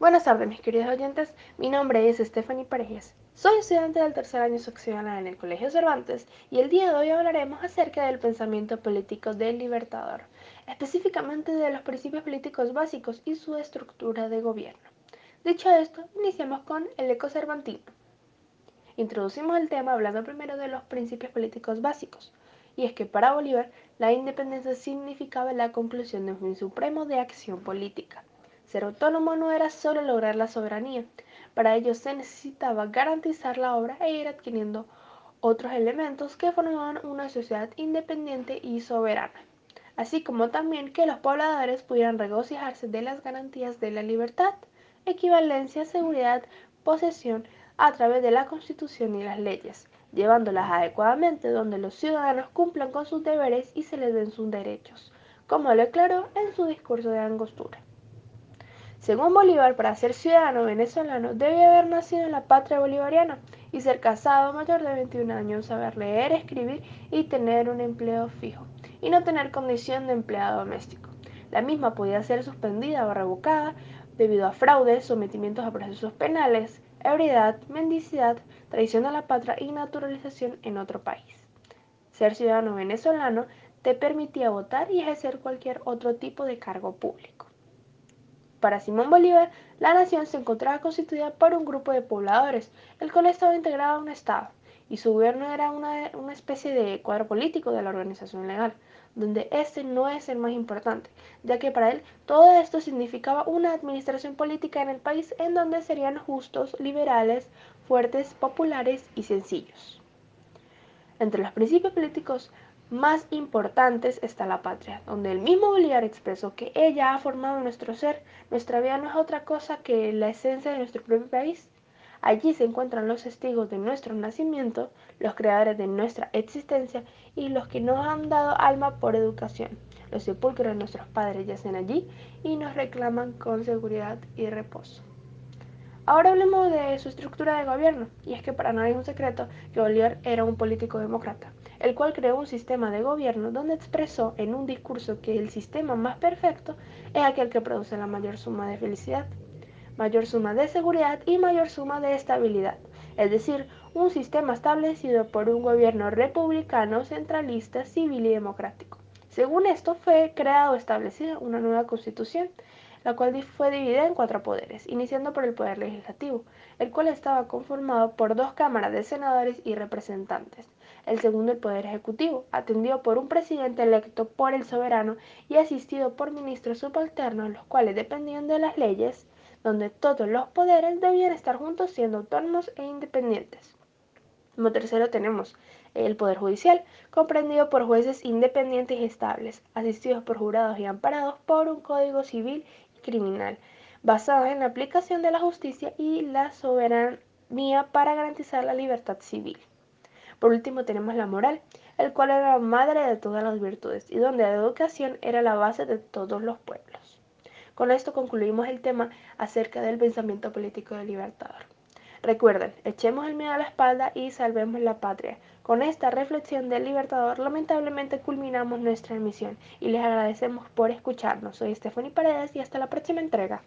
Buenas tardes, mis queridos oyentes. Mi nombre es Stephanie Parejas. Soy estudiante del tercer año seccional en el Colegio Cervantes y el día de hoy hablaremos acerca del pensamiento político del Libertador, específicamente de los principios políticos básicos y su estructura de gobierno. Dicho esto, iniciamos con el eco cervantino. Introducimos el tema hablando primero de los principios políticos básicos, y es que para Bolívar la independencia significaba la conclusión de un fin supremo de acción política ser autónomo no era solo lograr la soberanía, para ello se necesitaba garantizar la obra e ir adquiriendo otros elementos que formaban una sociedad independiente y soberana, así como también que los pobladores pudieran regocijarse de las garantías de la libertad, equivalencia, seguridad, posesión a través de la Constitución y las leyes, llevándolas adecuadamente donde los ciudadanos cumplan con sus deberes y se les den sus derechos, como lo declaró en su discurso de Angostura. Según Bolívar, para ser ciudadano venezolano debe haber nacido en la patria bolivariana y ser casado mayor de 21 años, saber leer, escribir y tener un empleo fijo, y no tener condición de empleado doméstico. La misma podía ser suspendida o revocada debido a fraudes, sometimientos a procesos penales, ebriedad, mendicidad, traición a la patria y naturalización en otro país. Ser ciudadano venezolano te permitía votar y ejercer cualquier otro tipo de cargo público. Para Simón Bolívar, la nación se encontraba constituida por un grupo de pobladores, el cual estaba integrado a un Estado, y su gobierno era una, especie de cuadro político de la organización legal, donde este no es el más importante, ya que para él todo esto significaba una administración política en el país en donde serían justos, liberales, fuertes, populares y sencillos. Entre los principios políticos más importantes está la patria, donde el mismo Bolívar expresó que ella ha formado nuestro ser, nuestra vida no es otra cosa que la esencia de nuestro propio país. Allí se encuentran los testigos de nuestro nacimiento, los creadores de nuestra existencia y los que nos han dado alma por educación. Los sepulcros de nuestros padres yacen allí y nos reclaman con seguridad y reposo. Ahora hablemos de su estructura de gobierno, y es que para nadie es un secreto que Bolívar era un político demócrata el cual creó un sistema de gobierno donde expresó en un discurso que el sistema más perfecto es aquel que produce la mayor suma de felicidad, mayor suma de seguridad y mayor suma de estabilidad, es decir, un sistema establecido por un gobierno republicano, centralista, civil y democrático. Según esto, fue creado o establecida una nueva constitución, la cual fue dividida en cuatro poderes, iniciando por el poder legislativo, el cual estaba conformado por dos cámaras de senadores y representantes, el segundo el Poder Ejecutivo, atendido por un presidente electo por el soberano y asistido por ministros subalternos, los cuales dependían de las leyes, donde todos los poderes debían estar juntos siendo autónomos e independientes. Como tercero tenemos el Poder Judicial, comprendido por jueces independientes y estables, asistidos por jurados y amparados por un código civil y criminal, basado en la aplicación de la justicia y la soberanía para garantizar la libertad civil. Por último tenemos la moral, el cual era la madre de todas las virtudes y donde la educación era la base de todos los pueblos. Con esto concluimos el tema acerca del pensamiento político del libertador. Recuerden, echemos el miedo a la espalda y salvemos la patria. Con esta reflexión del libertador, lamentablemente culminamos nuestra emisión y les agradecemos por escucharnos. Soy Stephanie Paredes y hasta la próxima entrega.